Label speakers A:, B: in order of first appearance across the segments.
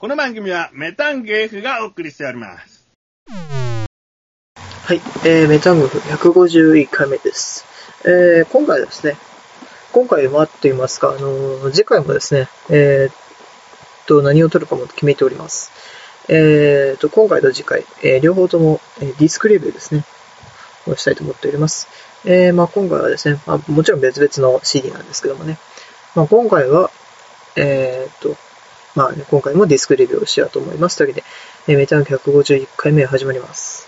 A: この番組はメタンゲーフがお送りしております。
B: はい、えー、メタングフ151回目です。えー、今回はですね、今回はと言いますか、あのー次回もですね、えー、と、何を撮るかも決めております。えー、と、今回と次回、えー両方とも、えーディスクレビューですね、をしたいと思っております。えー、まあ今回はですね、まあもちろん別々の CD なんですけどもね、まあ今回は、えー、っと、まあ、今回もディスクレビューをしようと思います。というわけで、えーメタン151回目始まります。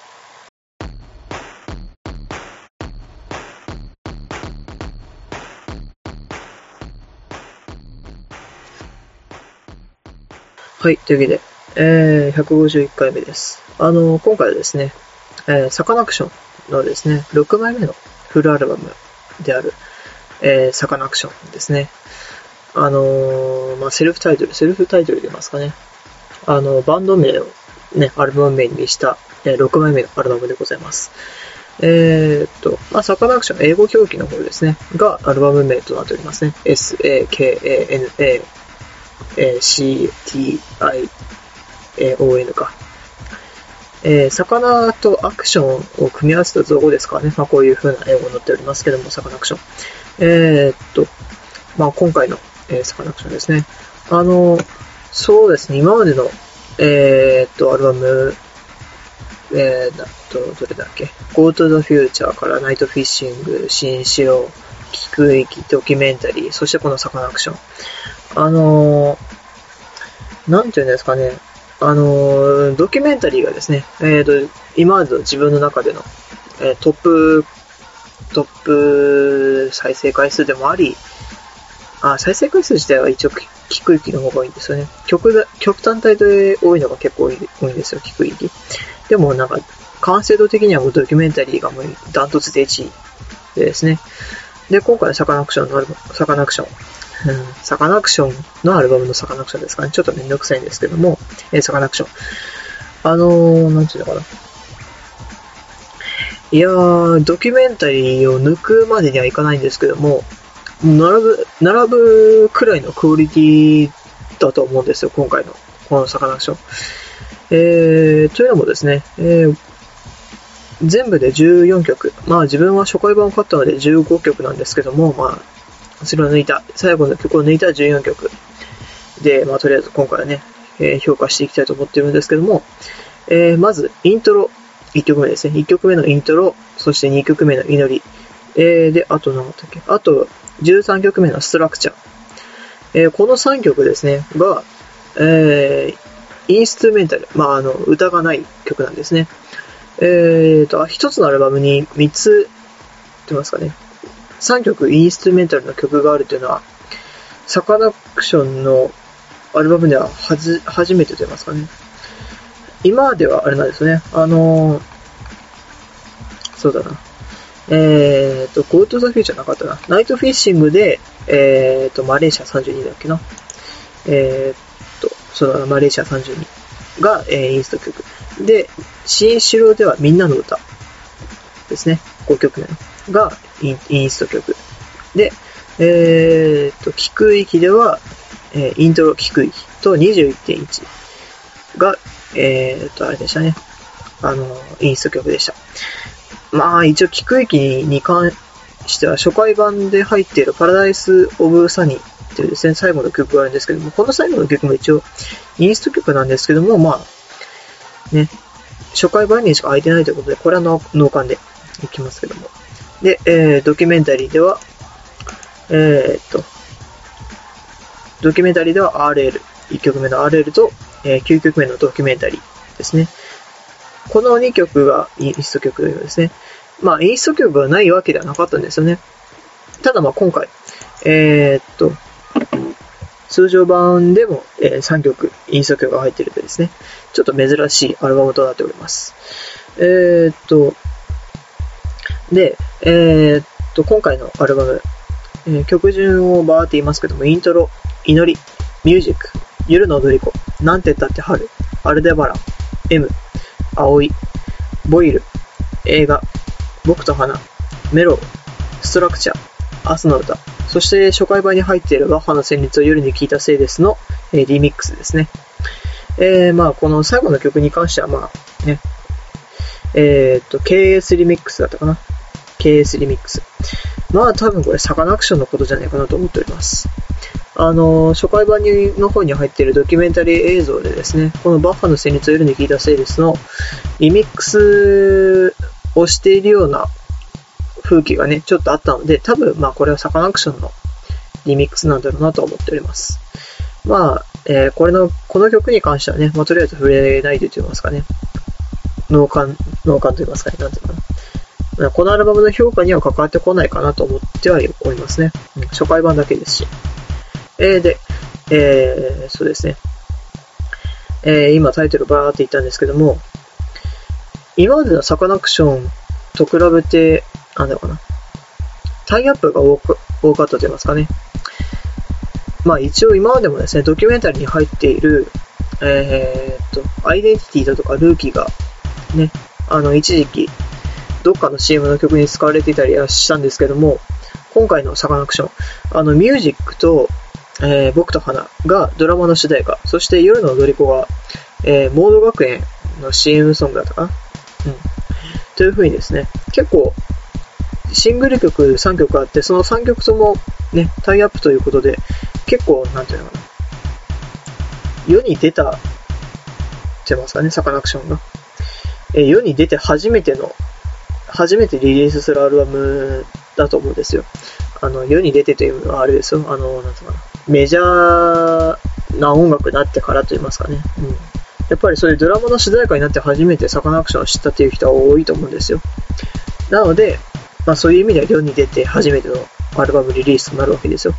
B: はい、というわけで、えー、151回目です。あの、今回はですね、えーサカナクションのですね、6枚目のフルアルバムである、えーサカナクションですね。あのーまあ、セルフタイトル、セルフタイトルで言いますかね。あの、バンド名をね、アルバム名にした、えー6枚目のアルバムでございます。えーっと、まあ、サカナクション、英語表記の方ですね、がアルバム名となっておりますね。S-A-K-A-N-A-C-T-I-A-O-N か。えー魚とアクションを組み合わせた造語ですからね。まあ、こういう風な英語に載っておりますけども、サカナクション。えーっと、まあ、今回の、えーサカナクションですね。あの、そうですね、今までの、えーっと、アルバム、えー、だと、どれだっけ ?Go to the Future からナイトフィッシング、新城、聞く域、ドキュメンタリー、そしてこのサカナクション。あの、なんていうんですかね、あの、ドキュメンタリーがですね、えーと、今までの自分の中での、えートップ、トップ再生回数でもあり、あ、再生回数自体は一応聞く域の方が多いんですよね。曲が、曲単体で多いのが結構多い多いんですよ、聞く域。でもなんか、完成度的にはもうドキュメンタリーがもうダントツで1位でですね。で、今回はサカナクションのアルバム、サカナクション、うん、サカナクションのアルバムのサカナクションですかね。ちょっとめんどくさいんですけども、えーサカナクション。あのー、なんていうのかな。いやー、ドキュメンタリーを抜くまでにはいかないんですけども、並ぶ、並ぶくらいのクオリティだと思うんですよ、今回の、このサカナクション。えー、というのもですね、えー全部で14曲。まあ自分は初回版を買ったので15曲なんですけども、まあ、それを抜いた、最後の曲を抜いた14曲。で、まあとりあえず今回はね、えー評価していきたいと思ってるんですけども、えーまず、イントロ、1曲目ですね。1曲目のイントロ、そして2曲目の祈り。えーで、あと何だったっけ？あと、13曲目のストラクチャー。えーこの3曲ですね、が、えーインストゥルメンタル、まあ、あの、歌がない曲なんですね。えーと、一つのアルバムに3つ、ってますかね。3曲インストゥルメンタルの曲があるというのは、サカナクションのアルバムでははず、初めてと言いますかね。今ではあれなんですね。あのーそうだな。えーと、Go to the Future なかったな。ナイトフィッシングで、えーと、マレーシア32だっけな。えーと、そうだな、マレーシア32が、えーインスト曲。で、新城ではみんなの歌ですね。5曲目のがインインスト曲。で、えーと、聞く域では、えイントロ聞く域と21.1が、えーと、あれでしたね。あの、インスト曲でした。まあ、一応聞く域に関しては初回版で入っているパラダイス・オブ・サニーっていうですね、最後の曲があるんですけども、この最後の曲も一応インスト曲なんですけども、まあ、ね、初回版にしか空いてないということで、これは脳幹でいきますけども。で、えー、ドキュメンタリーでは、えー、っと、ドキュメンタリーでは RL、1曲目の RL と、えー9曲目のドキュメンタリーですね。この2曲がインスト曲のようですね。まあ、インスト曲がないわけではなかったんですよね。ただまあ今回、えー、っと、通常版でも、えー3曲インスト曲が入っているとですね、ちょっと珍しいアルバムとなっております。えー、っと、で、えー、っと、今回のアルバム、え曲順をバーって言いますけども、イントロ、祈り、ミュージック、夜の踊り子、なんて言ったって春、アルデバラン、M、葵、ボイル、映画、僕と花、メロウ、ストラクチャー、明日の歌、そして初回版に入っているバッハの旋律を夜に聞いたせいですの、えーリミックスですね。えー、まあ、この最後の曲に関しては、まあ、ね、えー、っと、KS リミックスだったかな。KS リミックス。まあ、多分これサカナクションのことじゃないかなと思っております。あの、初回版にの方に入っているドキュメンタリー映像でですね、このバッファの旋律を夜に聞いたセールスのリミックスをしているような風景がね、ちょっとあったので、多分、まあこれはサカナクションのリミックスなんだろうなと思っております。まあ、えー、これの、この曲に関してはね、まあとりあえず触れないでと言いますかね、脳幹、脳幹と言いますかね、なんていうかな。このアルバムの評価には関わってこないかなと思ってはおりますね。初回版だけですし。えー、で、えー、そうですね。えー、今タイトルバーって言ったんですけども、今までのサカナクションと比べて、なんだろうな。タイアップが多く多かったと言いますかね。まあ一応今までもですね、ドキュメンタリーに入っている、えー、っと、アイデンティティだとかルーキーが、ね、あの、一時期、どっかの CM の曲に使われていたりはしたんですけども、今回のサカナクション、あの、ミュージックと、えー、僕と花がドラマの主題歌、そして夜の踊り子が、えー、モード学園の CM ソングだったかな？うん。という風にですね、結構、シングル曲3曲あって、その3曲ともね、タイアップということで、結構、なんていうのかな？世に出た、ってますかね、サカナクションが。えー、世に出て初めての、初めてリリースするアルバムだと思うんですよ。あの、世に出てというのはあれですよ。あの、なんつうのかな？メジャーな音楽になってからと言いますかね。うん。やっぱりそういうドラマの主題歌になって初めてサカナクションを知ったっていう人は多いと思うんですよ。なので、まあそういう意味では世に出て初めてのアルバムリリースとなるわけですよ。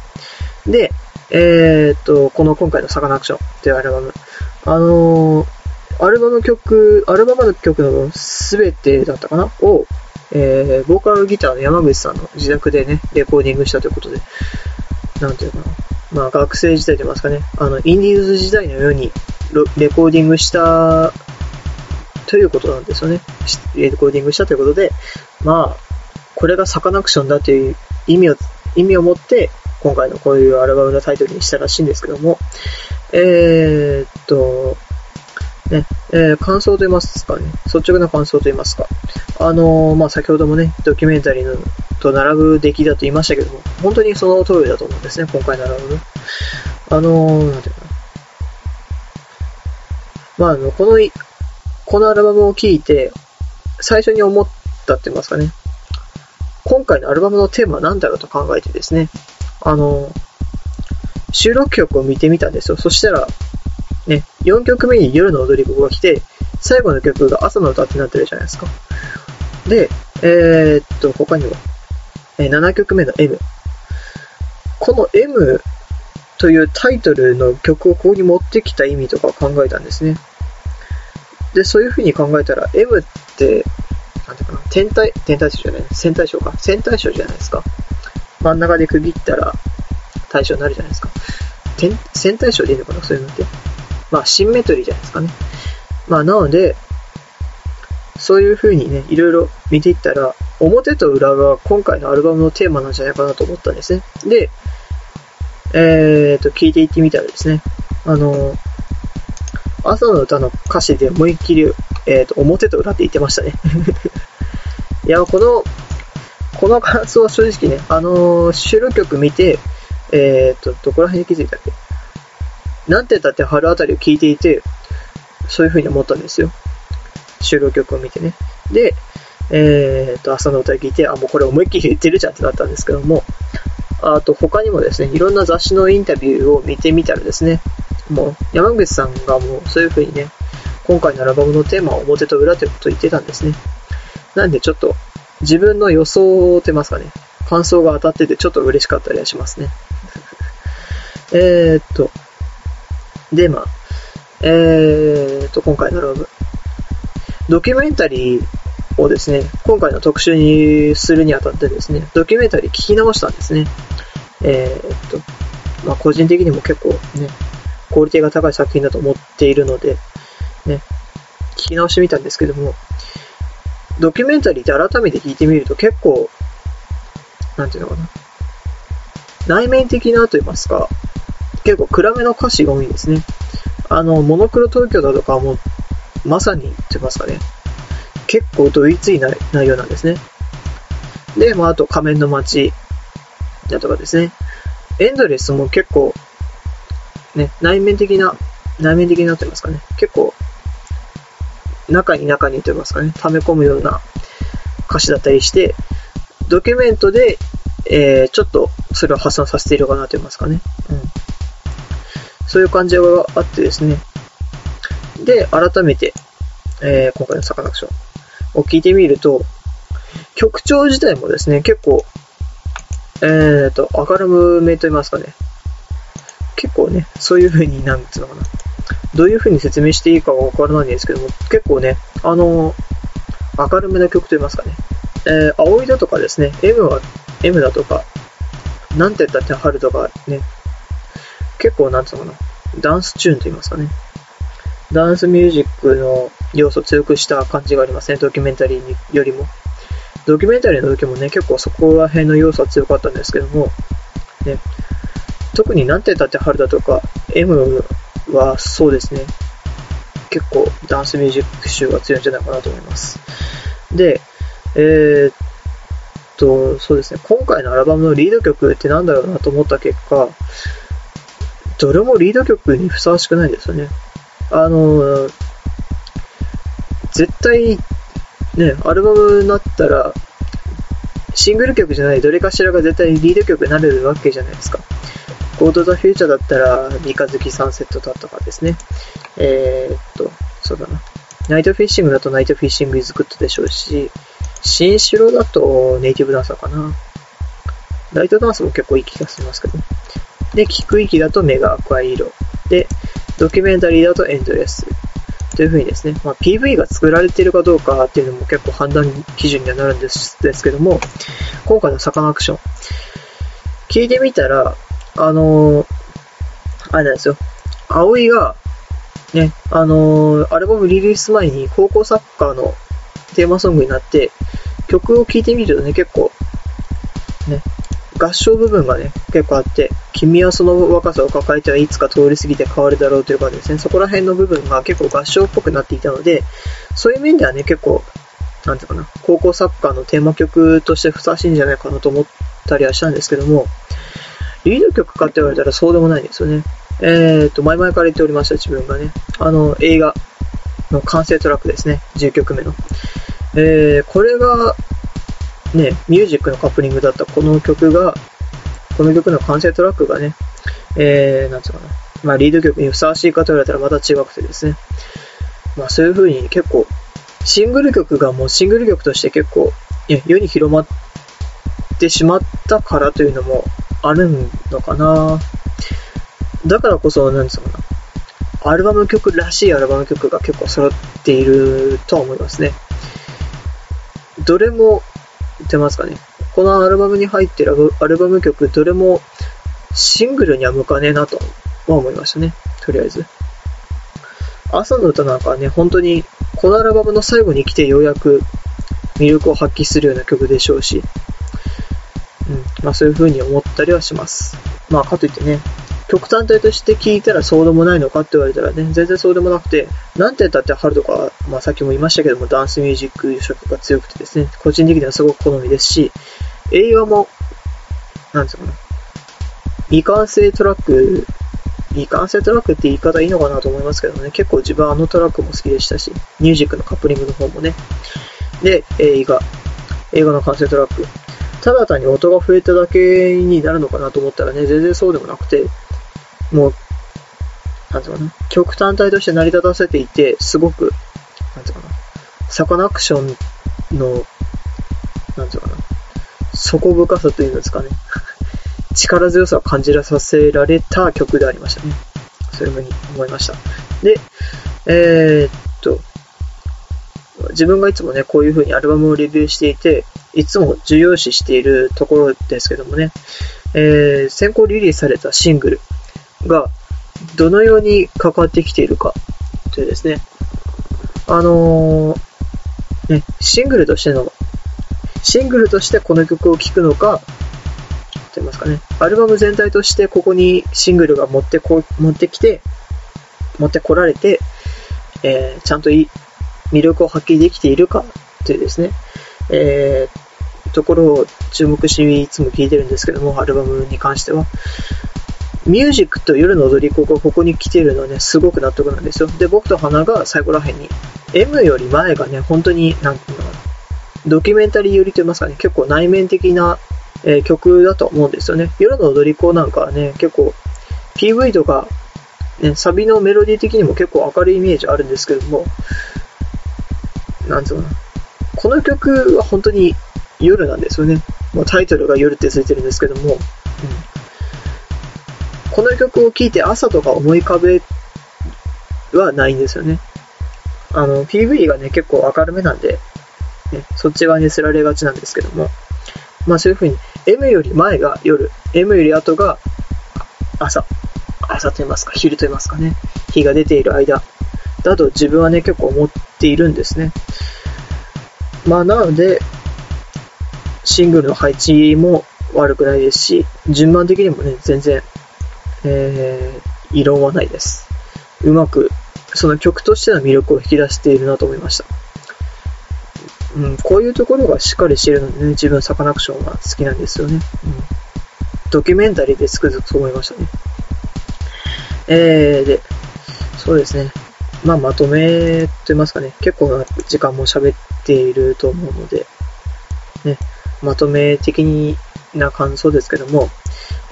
B: で、えー、っと、この今回のサカナクションというアルバム。あのー、アルバムの曲、アルバムの曲の全てだったかな？を、えー、ボーカルギターの山口さんの自宅でね、レコーディングしたということで、なんていうかな？まあ学生時代と言いますかね、あの、インディーズ時代のようにレコーディングしたということなんですよね。レコーディングしたということで、まあ、これがサカナクションだという意味を、意味を持って、今回のこういうアルバムのタイトルにしたらしいんですけども、えー、っと、ね、えー、感想と言いますかね、率直な感想と言いますか、あのー、まあ、先ほどもね、ドキュメンタリーのと並ぶ出来だと言いましたけども、本当にその通りだと思うんですね、今回のアルバム。あのー、なんていうか。まあ、あの、この、このアルバムを聴いて、最初に思ったって言いますかね、今回のアルバムのテーマは何だろうと考えてですね、あの、収録曲を見てみたんですよ。そしたら、4曲目に夜の踊り子が来て、最後の曲が朝の歌ってなってるじゃないですか。で、えー、っと、他には、えー、7曲目の M。この M というタイトルの曲をここに持ってきた意味とか考えたんですね。で、そういう風に考えたら、M って、なんていうかな、天体、天体賞じゃない、線体賞か？線体賞じゃないですか。真ん中で区切ったら、対象になるじゃないですか。天、線体賞でいいのかな？そういうのって。まあ、シンメトリーじゃないですかね。まあ、なので、そういう風にね、いろいろ見ていったら、表と裏が今回のアルバムのテーマなんじゃないかなと思ったんですね。で、えーと、聞いていってみたらですね、あの、朝の歌の歌詞で思いっきり、えーと、表と裏って言ってましたね。いや、この、この感想は正直ね、あのー、収録曲見て、えーと、どこら辺に気づいたっけ？なんて言ったって春あたりを聞いていて、そういう風に思ったんですよ。収録曲を見てね。で、えーと、朝の歌を聞いて、あ、もうこれ思いっきり言ってるじゃんってなったんですけども、あと他にもですね、いろんな雑誌のインタビューを見てみたらですね、もう山口さんがもうそういう風にね、今回のアルバムのテーマは表と裏ということを言ってたんですね。なんでちょっと自分の予想ってますかね、感想が当たっててちょっと嬉しかったりはしますね。えーっと、で、まあ、えーと、今回のアルバム、ドキュメンタリーをですね、今回の特集にするにあたってですね、ドキュメンタリー聞き直したんですね。えー、っと、まあ、個人的にも結構ね、クオリティが高い作品だと思っているので、ね、聞き直してみたんですけども、ドキュメンタリーって改めて聞いてみると結構、なんていうのかな。内面的なと言いますか、結構暗めの歌詞が多いんですね。あの、モノクロ東京だとかはもう、まさに、ってますかね、結構ドイツいな内容なんですね。で、まあ、あと仮面の街だとかですね。エンドレスも結構、ね、内面的な、内面的になってますかね。結構、中に中にと言いますかね、溜め込むような歌詞だったりして、ドキュメントで、えー、ちょっとそれを発散させているかなと言いますかね。うん。そういう感じがあってですね。で、改めて、えー、今回のサカナクションを聞いてみると、曲調自体もですね、結構、えーと、明るめと言いますかね。結構ね、そういう風に、なんつうのかな。どういう風に説明していいかわからないんですけども、結構ね、あの明るめな曲と言いますかね。えー、葵だとかですね、M は、M だとか、なんて言ったって春とかね、結構なんつうのかな、ダンスチューンと言いますかね。ダンスミュージックの要素を強くした感じがありますね、ドキュメンタリーよりも。ドキュメンタリーの時もね、結構そこら辺の要素は強かったんですけども、ね、特になんて言ったって春だとか、M はそうですね、結構ダンスミュージック集が強いんじゃないかなと思います。で、えー、っと、そうですね、今回のアルバムのリード曲ってなんだろうなと思った結果、どれもリード曲にふさわしくないですよね。あの、絶対、ね、アルバムになったら、シングル曲じゃないどれかしらが絶対リード曲になるわけじゃないですか。 GO TO THE FUTURE だったら、三日月サンセットだとかですね。えー、っと、そうだな。 NIGHT FISHINGだと NIGHT FISHING IS GOOD でしょうし、シンシロだとネイティブダンサーかな。ライトダンスも結構いい気がしますけど。で、 kikUUiki だとメガアクアイーロ。で、ドキュメンタリーだとエンドレス。というふうにですね、まあ、PV が作られているかどうかっていうのも結構判断基準にはなるんですですけども、今回のサカナアクション、聞いてみたら、あのー、あれなんですよ。葵が、ね、あのー、アルバムリリース前に高校サッカーのテーマソングになって、曲を聴いてみるとね、結構、ね、合唱部分がね、結構あって、君はその若さを抱えてはいつか通り過ぎて変わるだろうというかですね、そこら辺の部分が結構合唱っぽくなっていたので、そういう面ではね、結構、なんていうかな、高校サッカーのテーマ曲としてふさわしいんじゃないかなと思ったりはしたんですけども、リード曲かって言われたらそうでもないんですよね。えっ、ー、と、前々から言っておりました、自分がね。あの、映画の完成トラックですね。10曲目の。えー、これが、ね、ミュージックのカップリングだったこの曲が、この曲の完成トラックがね、えー、なんつうかな。まあ、リード曲にふさわしいかと言われたらまた違くてですね。まあ、そういう風に結構、シングル曲がもうシングル曲として結構、世に広まってしまったからというのもあるのかなだからこそ、なんつうかな。アルバム曲らしいアルバム曲が結構揃っているとは思いますね。どれも、ってますかね。このアルバムに入ってるアルバム曲、どれもシングルには向かねえなとは思いましたね。とりあえず。朝の歌なんかはね、本当にこのアルバムの最後に来てようやく魅力を発揮するような曲でしょうし、うん、まあそういう風に思ったりはします。まあかといってね、極端体として聞いたらそうでもないのかって言われたらね、全然そうでもなくて、なんて言ったって春とか、まあさっきも言いましたけども、ダンスミュージック色が強くてですね、個人的にはすごく好みですし、映画も、なんつうのかな、未完成トラック、未完成トラックって言い方いいのかなと思いますけどね、結構自分はあのトラックも好きでしたし、ミュージックのカップリングの方もね。で、映画、映画の完成トラック。ただ単に音が増えただけになるのかなと思ったらね、全然そうでもなくて、もう、なんていうかな、曲単体として成り立たせていて、すごく、なんていうかな、サカナクションの、なんていうかな、底深さというんですかね、力強さを感じらさせられた曲でありましたね。そういうふうに思いました。で、えー、っと、自分がいつもね、こういう風にアルバムをレビューしていて、いつも重要視しているところですけどもね、えー、先行リリースされたシングル、がどのように関わってきているかというですね、あのー、ね、シングルとしての、シングルとしてこの曲を聴くのか、と言いますかね、アルバム全体としてここにシングルが持ってこ、持ってきて、持ってこられて、えー、ちゃんといい魅力を発揮できているかというですね、えー、ところを注目しいつも聞いてるんですけども、アルバムに関しては。ミュージックと夜の踊り子がここに来てるのはね、すごく納得なんですよ。で、僕と花が最後らへんに、M より前がね、本当に、なんていうのかな、ドキュメンタリー寄りと言いますかね、結構内面的な、えー、曲だと思うんですよね。夜の踊り子なんかはね、結構 PV とか、ね、サビのメロディー的にも結構明るいイメージあるんですけども、なんつうのかな。この曲は本当に夜なんですよね。もうタイトルが夜ってついてるんですけども、うん、この曲を聴いて朝とか思い浮かべはないんですよね。あの、PV がね、結構明るめなんで、ね、そっち側にすられがちなんですけども、まあそういう風に、M より前が夜、M より後が朝、朝と言いますか、昼と言いますかね、日が出ている間、だと自分はね、結構思っているんですね。まあなので、シングルの配置も悪くないですし、順番的にもね、全然、えー、異論はないです。うまく、その曲としての魅力を引き出しているなと思いました。うん、こういうところがしっかりしているのでね、自分サカナクションが好きなんですよね。うん、ドキュメンタリーでつくづくと思いましたね。えー、で、そうですね。まあ、まとめと言いますかね、結構な時間も喋っていると思うので、ね、まとめ的な感想ですけども、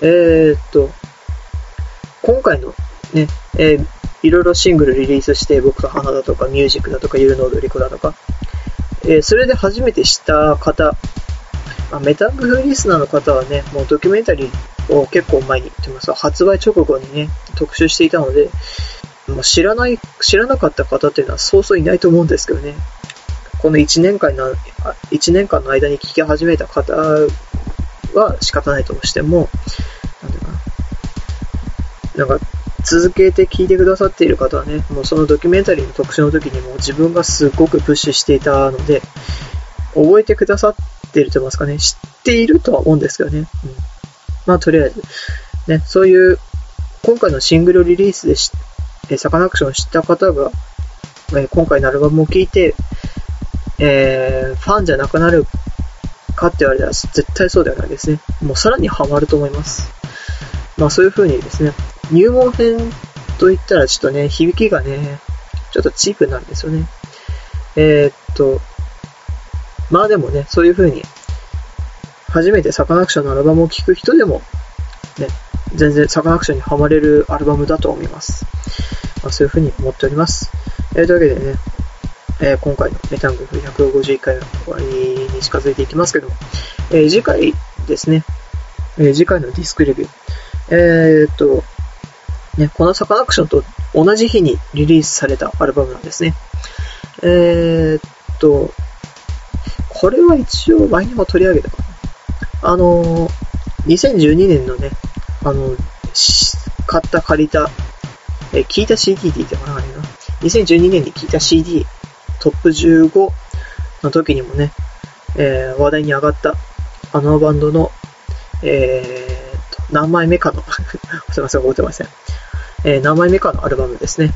B: えー、っと、今回のね、えー、いろいろシングルリリースして、僕と花だとか、ミュージックだとか、ゆるの踊り子だとか、えー、それで初めて知った方、まあ、メタブフリスナーの方はね、もうドキュメンタリーを結構前に、と言います、発売直後にね、特集していたので、もう知らない、知らなかった方っていうのはそうそういないと思うんですけどね。この1年間の、1年間の間に聞き始めた方は仕方ないとしても、な。んか、続けて聞いてくださっている方はね、もうそのドキュメンタリーの特集の時にも自分がすごくプッシュしていたので、覚えてくださってると言いますかね、知っているとは思うんですけどね。うん、まあ、とりあえず、ね、そういう、今回のシングルリリースでし、えサカナクションを知った方が、え今回のアルバムを聴いて、えー、ファンじゃなくなるかって言われたら絶対そうではないですね。もうさらにハマると思います。まあそういう風にですね、入門編と言ったらちょっとね、響きがね、ちょっとチープなんですよね。えー、っと、まあでもね、そういう風に、初めてサカナクションのアルバムを聴く人でも、ね、全然サカナクションにハマれるアルバムだと思います。まあ、そういう風に思っております。えー、というわけでね、えー、今回のメタングフ151回の終わりに近づいていきますけど、えー、次回ですね、えー、次回のディスクレビュー。えー、っと、ね、このサカナクションと同じ日にリリースされたアルバムなんですね。えー、っと、これは一応前にも取り上げたかな。あの2012年のね、あの、買った借りた、え聞いた CD って言ってもらわないな。2012年に聞いた CD トップ15の時にもね、えー、話題に上がったあのバンドの、え、何枚目かの すいません、覚えてません。えー、何枚目かのアルバムですね。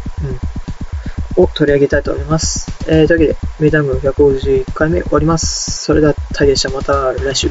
B: うん。を取り上げたいと思います。えー、というわけで、メイダム151回目終わります。それでは、大変でした。また来週。